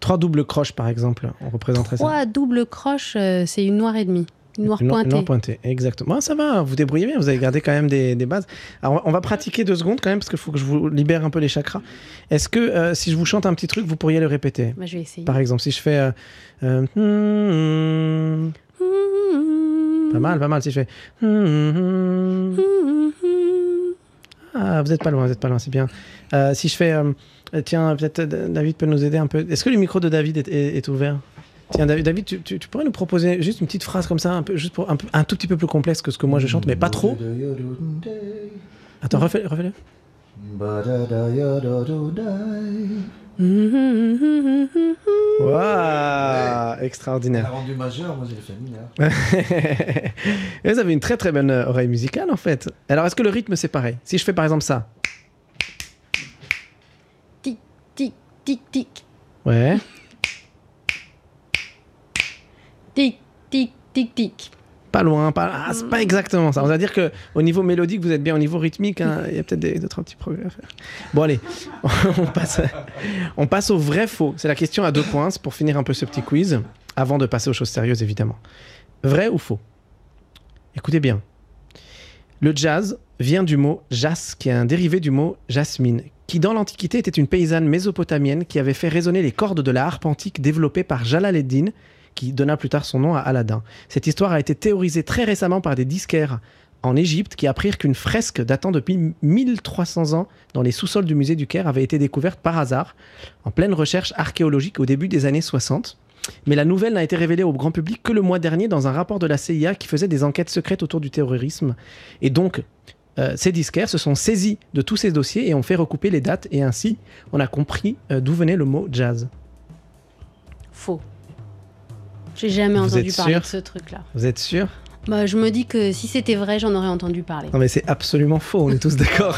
Trois doubles croches, par exemple, on représenterait ça.
Trois doubles croches, euh, c'est une noire et demie. Une pointée.
noire pointée, exactement. Ah, ça va, vous débrouillez bien, vous avez gardé quand même des, des bases. Alors, on va pratiquer deux secondes quand même, parce qu'il faut que je vous libère un peu les chakras. Est-ce que euh, si je vous chante un petit truc, vous pourriez le répéter?
Bah, je vais essayer.
Par exemple, si je fais. euh, euh, pas mal, pas mal. Si je fais. Ah, vous êtes pas loin, vous êtes pas loin, c'est bien. Si je fais. tiens, peut-être David peut nous aider un peu. Est-ce que le micro de David est, est- est ouvert? Tiens, David, David tu, tu- tu pourrais nous proposer juste une petite phrase comme ça, un, peu, juste pour, un, un tout petit peu plus complexe que ce que moi je chante, mais pas trop. Attends, refais- refais-le. Waouh Extraordinaire.
rendu majeur, moi j'ai fait mineur.
Et vous avez une très très bonne oreille musicale en fait. Alors est-ce que le rythme c'est pareil? Si je fais par exemple ça.
Tic, tic, tic, tic.
Ouais.
Tic, tic, tic, tic.
Pas loin, pas... Ah, c'est pas exactement ça. On va dire que au niveau mélodique, vous êtes bien au niveau rythmique. hein. Il y a peut-être des- d'autres petits progrès à faire. Bon allez, on passe, on passe au vrai faux. C'est la question à deux points pour finir un peu ce petit quiz, avant de passer aux choses sérieuses évidemment. Vrai ou faux? Écoutez bien. Le jazz vient du mot jas, qui est un dérivé du mot jasmine, qui dans l'Antiquité était une paysanne mésopotamienne qui avait fait résonner les cordes de la harpe antique développée par Jalal-ed-Din, qui donna plus tard son nom à Aladdin. Cette histoire a été théorisée très récemment par des disquaires en Égypte qui apprirent qu'une fresque datant depuis 1300 ans dans les sous-sols du musée du Caire avait été découverte par hasard en pleine recherche archéologique au début des années 60. Mais la nouvelle n'a été révélée au grand public que le mois dernier dans un rapport de la CIA qui faisait des enquêtes secrètes autour du terrorisme. Et donc, euh, ces disquaires se sont saisis de tous ces dossiers et ont fait recouper les dates et ainsi on a compris euh, d'où venait le mot jazz.
Faux. J'ai jamais
Vous
entendu
êtes
parler de ce truc-là.
Vous êtes sûr
Bah, je me dis que si c'était vrai, j'en aurais entendu parler.
Non mais c'est absolument faux, on est tous d'accord.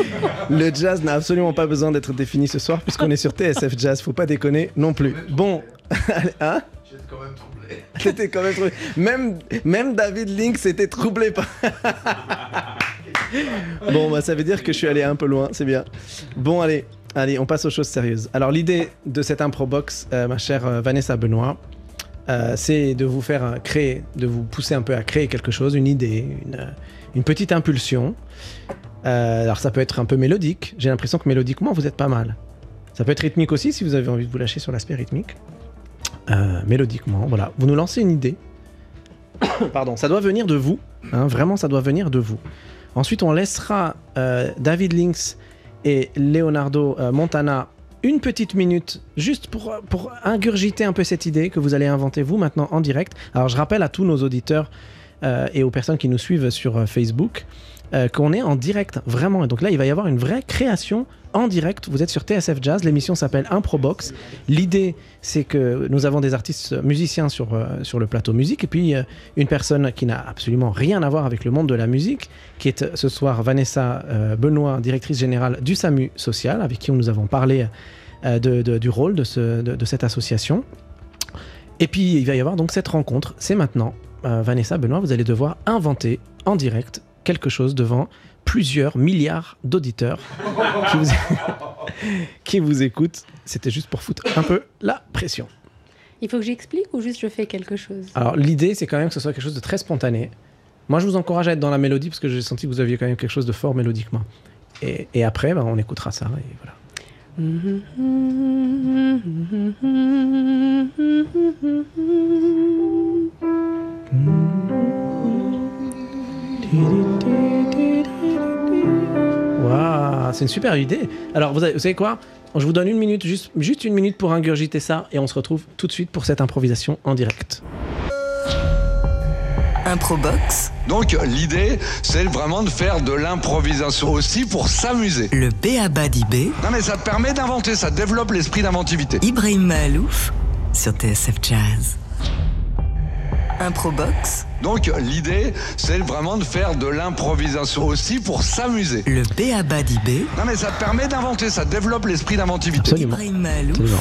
le jazz n'a absolument pas besoin d'être défini ce soir puisqu'on est sur TSF Jazz, faut pas déconner non plus. Bon, hein
J'étais quand même troublé.
T'étais quand même troublé. Même, même David Link s'était troublé par... bon, bah ça veut dire que je suis allé un peu loin, c'est bien. Bon, allez, allez, on passe aux choses sérieuses. Alors l'idée de cette impro box, euh, ma chère euh, Vanessa Benoît, euh, c'est de vous faire créer, de vous pousser un peu à créer quelque chose, une idée, une, euh, petite impulsion. Euh, alors ça peut être un peu mélodique. J'ai l'impression que mélodiquement vous êtes pas mal. Ça peut être rythmique aussi si vous avez envie de vous lâcher sur l'aspect rythmique. Mélodiquement, voilà. Vous nous lancez une idée. Pardon, ça doit venir de vous. hein, vraiment, ça doit venir de vous. Ensuite, on laissera David Lynx et Leonardo Montana une petite minute juste pour, ingurgiter un peu cette idée que vous allez inventer vous maintenant en direct. Alors, je rappelle à tous nos auditeurs euh, et aux personnes qui nous suivent sur euh, Facebook euh, qu'on est en direct, vraiment. Et donc là, il va y avoir une vraie création en direct. Vous êtes sur TSF Jazz, l'émission s'appelle Improbox. L'idée, c'est que nous avons des artistes musiciens sur, euh, sur le plateau musique, et puis euh, une personne qui n'a absolument rien à voir avec le monde de la musique, qui est euh, ce soir Vanessa euh, Benoît, directrice générale du SAMU Social, avec qui nous avons parlé euh, du rôle de, ce- de- de cette association. Et puis, il va y avoir donc cette rencontre. C'est maintenant. Euh, Vanessa, Benoît, vous allez devoir inventer en direct quelque chose devant plusieurs milliards d'auditeurs qui vous, qui vous écoutent. C'était juste pour foutre un peu la pression.
Il faut que j'explique ou juste je fais quelque chose?
Alors, l'idée, c'est quand même que ce soit quelque chose de très spontané. Moi, je vous encourage à être dans la mélodie parce que j'ai senti que vous aviez quand même quelque chose de fort mélodiquement. Et, et après, ben, on écoutera ça. Et voilà. Waouh, c'est une super idée. Alors, vous, avez- vous savez quoi? Je vous donne une minute, juste, juste une minute pour ingurgiter ça, et on se retrouve tout de suite pour cette improvisation en direct.
Improbox,
Donc l'idée, c'est vraiment de faire de l'improvisation aussi pour s'amuser.
le B.A.B.A. d'IB,
Non mais ça te permet d'inventer, ça développe l'esprit d'inventivité.
Ibrahim Mahalouf sur TSF Jazz. Improbox.
Donc l'idée, c'est vraiment de faire de l'improvisation aussi pour s'amuser.
Le B.A.B.A.D.I.B.
Non mais ça permet d'inventer, ça développe l'esprit d'inventivité.
Absolument.
Ibrahim
Absolument.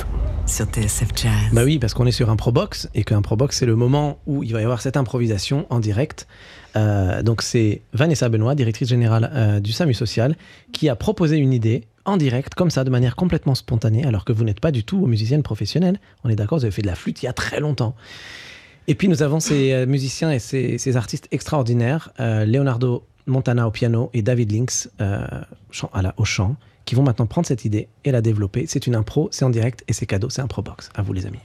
sur TSF Jazz.
Bah oui, parce qu'on est sur Improbox et qu'un Improbox, c'est le moment où il va y avoir cette improvisation en direct. Euh, donc c'est Vanessa Benoît, directrice générale euh, du SAMU Social, qui a proposé une idée
en direct, comme ça, de manière complètement spontanée, alors que vous n'êtes pas du tout musicienne professionnelle. On est d'accord, vous avez fait de la flûte il y a très longtemps. Et puis nous avons ces euh, musiciens et ces, artistes extraordinaires, euh, Leonardo Montana au piano et David Links euh, au chant, qui vont maintenant prendre cette idée et la développer. C'est une impro, c'est en direct et c'est cadeau, c'est un Probox. À vous les amis.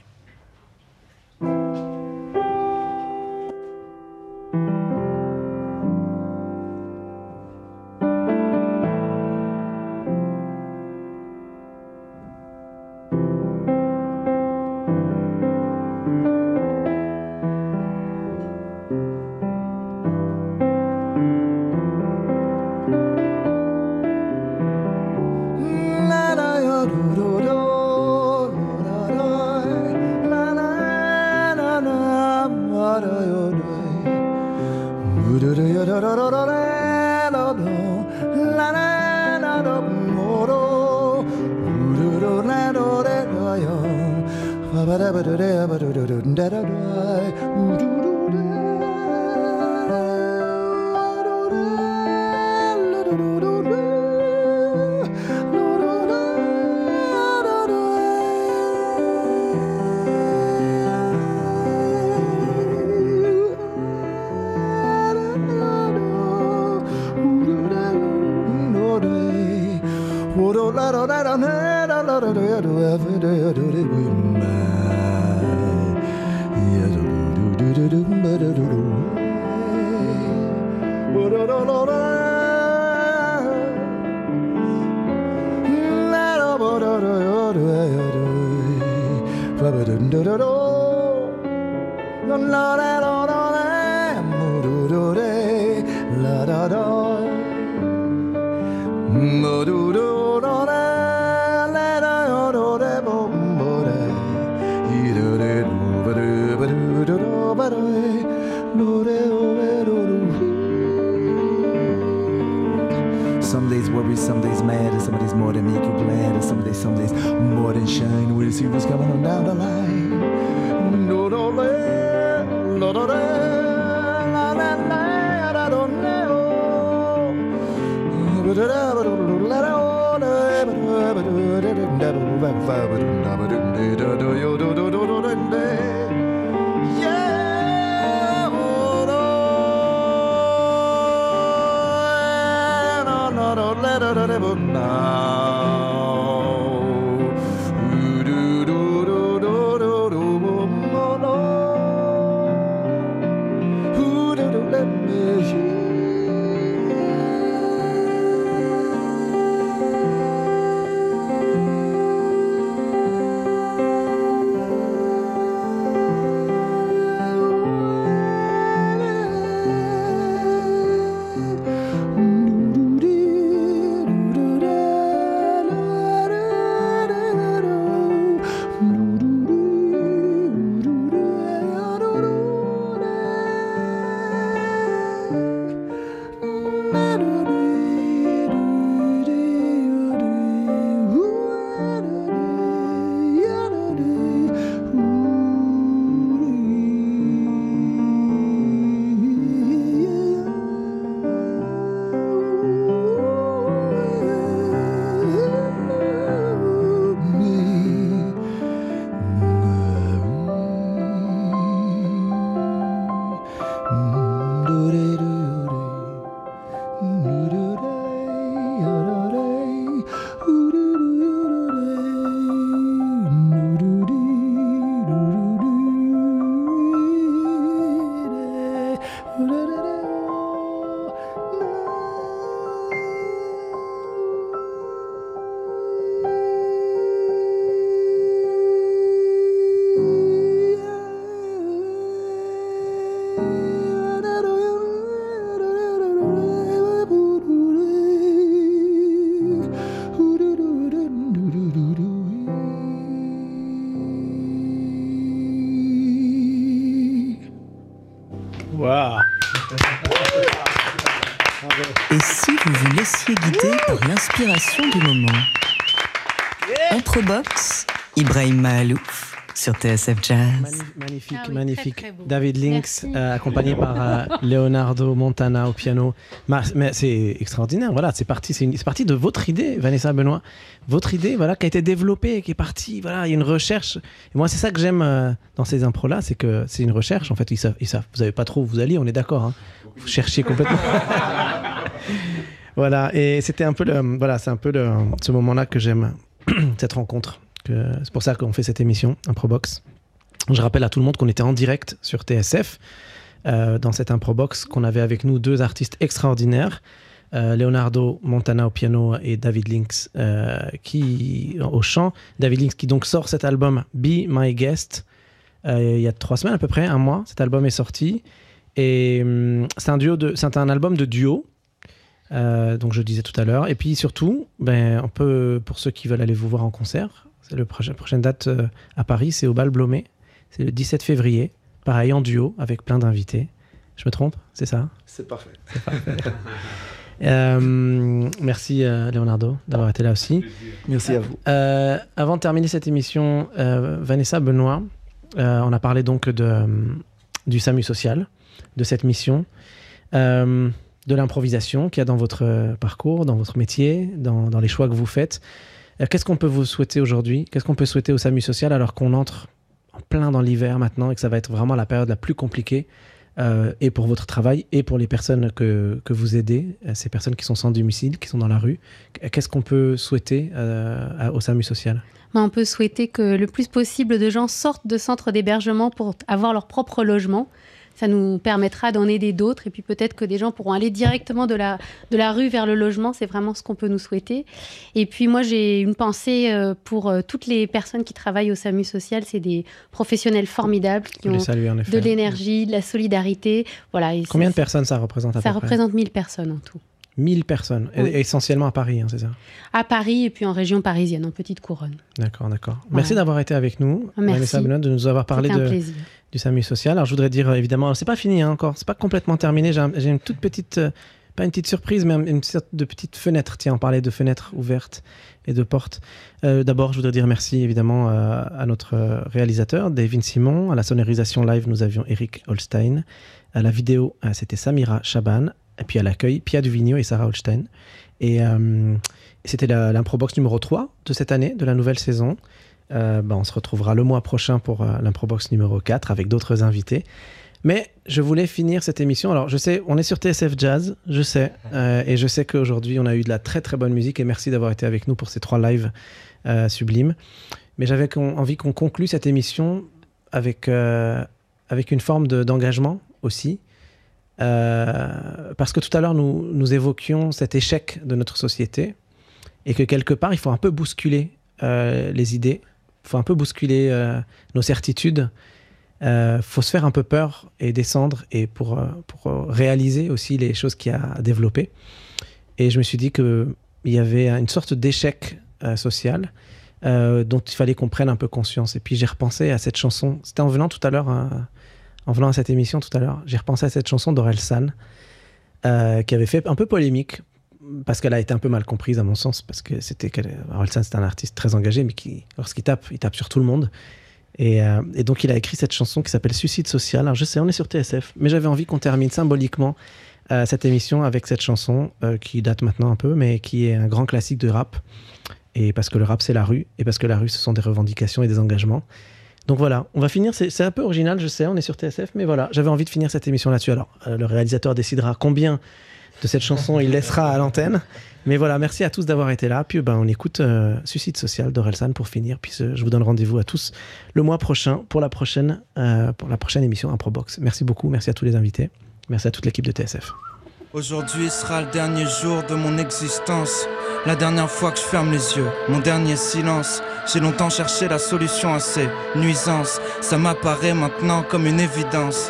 Du moment. Introbox, Ibrahim Mahalouf sur TSF Jazz.
Magnifique, magnifique. David
Links,
euh, accompagné par euh, Leonardo Montana au piano. Mais c'est extraordinaire, voilà, c'est parti, parti de votre idée, Vanessa Benoît. Votre idée, voilà, qui a été développée, qui est partie, voilà, il y a une recherche. Moi, c'est ça que j'aime euh, dans ces impros-là, c'est que c'est une recherche, en fait, ils savent, ils savent, vous savez pas trop où vous allez, on est d'accord. Hein. Vous cherchez complètement. voilà, et c'était un peu le, voilà, c'est un peu le, ce moment-là que j'aime, cette rencontre. C'est pour ça qu'on fait cette émission, Improbox. Je rappelle à tout le monde qu'on était en direct sur TSF, euh, dans cette Improbox, qu'on avait avec nous deux artistes extraordinaires, euh, Leonardo Montana au piano et David Lynx euh, qui, au chant. David Lynx qui donc sort cet album Be My Guest il y a trois semaines à peu près, un mois. Cet album est sorti. Et hum, c'est un, duo de, c'est un album de duo. Euh, donc je le disais tout à l'heure. Et puis surtout, ben, on peut, pour ceux qui veulent aller vous voir en concert, c'est le prochain, prochaine date euh, à Paris, c'est au Bal Blomet. C'est le 17 février. Pareil, en duo, avec plein d'invités. Je me trompe? C'est ça?
C'est parfait.
Euh, Merci euh, Leonardo d'avoir été là aussi.
Merci à vous.
Euh, avant de terminer cette émission, euh, Vanessa Benoît, euh, on a parlé donc de, euh, du SAMU social, de cette mission, euh, de l'improvisation qu'il y a dans votre euh, parcours, dans votre métier, dans, les choix que vous faites. Euh, Qu'est-ce qu'on peut vous souhaiter aujourd'hui? Qu'est-ce qu'on peut souhaiter au SAMU social alors qu'on entre en plein dans l'hiver maintenant et que ça va être vraiment la période la plus compliquée euh, et pour votre travail et pour les personnes que, que vous aidez, ces personnes qui sont sans domicile, qui sont dans la rue? Qu'est-ce qu'on peut souhaiter au SAMU social?
Ben, on peut souhaiter que le plus possible de gens sortent de centres d'hébergement pour avoir leur propre logement. Ça nous permettra d'en aider d'autres et puis peut-être que des gens pourront aller directement de la, de la rue vers le logement. C'est vraiment ce qu'on peut nous souhaiter. Et puis moi, j'ai une pensée euh, pour euh, toutes les personnes qui travaillent au SAMU social. C'est des professionnels formidables qui ont de l'énergie, de la solidarité. Voilà, et
Combien de personnes ça représente à
Ça
peu près?
représente 1000 personnes en tout.
1000 personnes,
Oui.
essentiellement à Paris, hein, c'est ça?
À Paris et puis en région parisienne, en petite couronne.
D'accord, d'accord.
Voilà.
Merci d'avoir été avec nous,
Merci.
Vanessa Benoît, de nous avoir parlé
un
de,
plaisir.
Du SAMU social. Alors je voudrais dire euh, évidemment, c'est pas fini hein, encore, c'est pas complètement terminé. J'ai un- j'ai une toute petite, euh, pas une petite surprise, mais un- une sorte de petite fenêtre. Tiens, on parlait de fenêtres ouvertes et de portes. Euh, D'abord, je voudrais dire merci évidemment à notre réalisateur, David Simon. À la sonorisation live, nous avions Eric Holstein. À la vidéo, c'était Samira Chaban. Et puis à l'accueil, Pia Duvigno et Sarah Holstein. Et c'était l'improbox numéro 3 de cette année, de la nouvelle saison. Euh, bah, on se retrouvera le mois prochain pour euh, l'improbox numéro 4 avec d'autres invités. Mais je voulais finir cette émission. Alors, je sais, on est sur TSF Jazz, je sais. euh, et je sais qu'aujourd'hui, on a eu de la très très bonne musique. Et merci d'avoir été avec nous pour ces trois lives euh, sublimes. Mais j'avais envie qu'on conclue cette émission avec, avec une forme de- d'engagement aussi. Parce que tout à l'heure, nous, nous évoquions cet échec de notre société et que quelque part, il faut un peu bousculer les idées, faut un peu bousculer euh, nos certitudes, il faut se faire un peu peur et descendre et pour, euh, pour euh, réaliser aussi les choses qu'il y a à développer. Et je me suis dit qu'il y avait une sorte d'échec euh, social euh, dont il fallait qu'on prenne un peu conscience. Et puis j'ai repensé à cette chanson, c'était en venant tout à l'heure, hein, en venant à cette émission tout à l'heure, j'ai repensé à cette chanson d'Orelsan euh, qui avait fait un peu polémique parce qu'elle a été un peu mal comprise à mon sens parce que c'était Orelsan c'est un artiste très engagé mais qui lorsqu'il tape il tape sur tout le monde. Et, euh, et donc il a écrit cette chanson qui s'appelle Suicide social. Alors je sais on est sur TSF mais j'avais envie qu'on termine symboliquement euh, cette émission avec cette chanson euh, qui date maintenant un peu mais qui est un grand classique de rap. Et parce que le rap c'est la rue et parce que la rue ce sont des revendications et des engagements. Donc voilà, on va finir. C'est un peu original, je sais, on est sur TSF, mais voilà, j'avais envie de finir cette émission là-dessus. Alors, le réalisateur décidera combien de cette chanson il laissera à l'antenne. Mais voilà, merci à tous d'avoir été là. Puis ben, on écoute euh, Suicide Social d'Orelsan pour finir. Puis euh, je vous donne rendez-vous à tous le mois prochain pour la prochaine, euh, pour la prochaine émission Improbox. Merci beaucoup, merci à tous les invités. Merci à toute l'équipe de TSF.
Aujourd'hui sera le dernier jour de mon existence. La dernière fois que je ferme les yeux, mon dernier silence. J'ai longtemps cherché la solution à ces nuisances. Ça m'apparaît maintenant comme une évidence.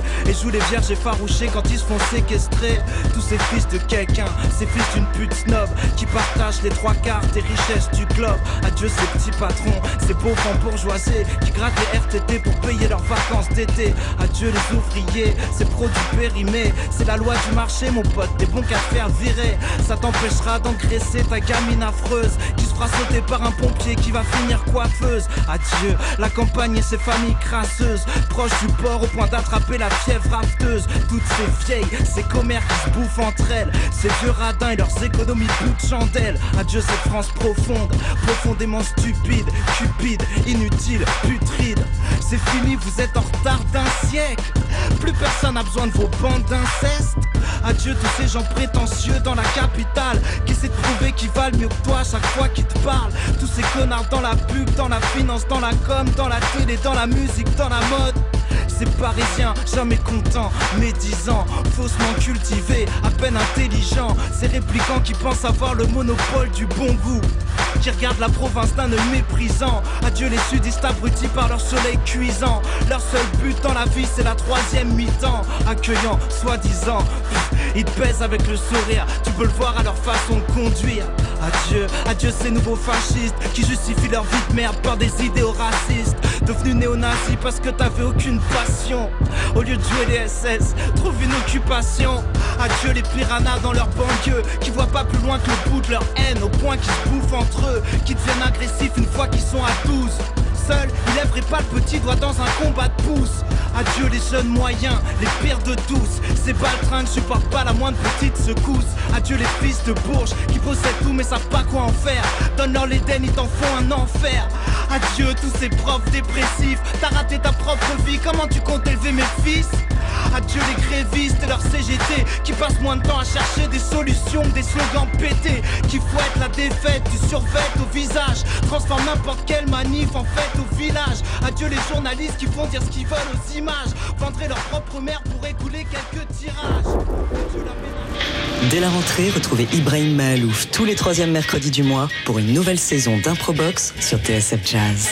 et jouent les vierges effarouchées quand ils se font séquestrer. Tous ces fils de quelqu'un, ces fils d'une pute snob qui partagent les trois quarts des richesses du globe. Adieu ces petits patrons, ces pauvres bourgeoisés qui grattent les RTT pour payer leurs vacances d'été. Adieu les ouvriers, ces produits périmés. C'est la loi du marché, mon pote, des bons qu'à faire. Ça t'empêchera d'engraisser ta gamine affreuse qui se fera sauter par un pompier qui va finir coiffeuse. Adieu la campagne et ses familles crasseuses, proches du port au point d'attraper la fièvre rafteuse. Toutes ces vieilles, ces commères qui se bouffent entre elles, ces vieux radins et leurs économies bout de chandelle. Adieu cette France profonde, profondément stupide, cupide, inutile, putride. C'est fini, vous êtes en retard d'un siècle. Plus personne n'a besoin de vos bandes d'inceste. Adieu tous ces gens prétentieux dans la capitale qui de prouver qu'ils valent mieux que toi à chaque fois qu'ils te parlent. Tous ces connards dans la pub, dans la finance, dans la com, dans la télé, dans la musique, dans la mode. Ces parisiens, jamais contents, médisants, faussement cultivés, à peine intelligents. Ces réplicants qui pensent avoir le monopole du bon goût. Qui regardent la province d'un œil méprisant. Adieu les sudistes abrutis par leur soleil cuisant. Leur seul but dans la vie, c'est la troisième mi-temps. Accueillant, soi-disant, ils pèsent avec le sourire. Tu peux le voir à leur façon de conduire. Adieu, adieu ces nouveaux fascistes qui justifient leur vie de merde par des idéaux racistes. Devenu néo-nazi parce que t'avais aucune passion. Au lieu de jouer les SS, trouve une occupation. Adieu les piranhas dans leur banlieue qui voient pas plus loin que le bout de leur haine au point qu'ils se bouffent entre eux, qui deviennent agressifs une fois qu'ils sont à 12. Seul, lèverait pas le petit doigt dans un combat de pouce. Adieu les jeunes moyens, les pires de tous. Ces baltringues supportent pas la moindre petite secousse. Adieu les fils de Bourges qui possèdent tout mais savent pas quoi en faire. Donne-leur l'Éden, ils t'en font un enfer. Adieu tous ces profs dépressifs. T'as raté ta propre vie, comment tu comptes élever mes fils? Adieu les grévistes et leurs CGT qui passent moins de temps à chercher des solutions que des slogans pétés qui fouettent la défaite du survêt au visage, transforment n'importe quelle manif en fête au village. Adieu les journalistes qui font dire ce qu'ils veulent aux images, vendraient leur propre mère pour écouler quelques tirages.
Dès la rentrée, retrouvez Ibrahim Mahalouf tous les troisièmes mercredis du mois pour une nouvelle saison d'Improbox sur TSF Jazz.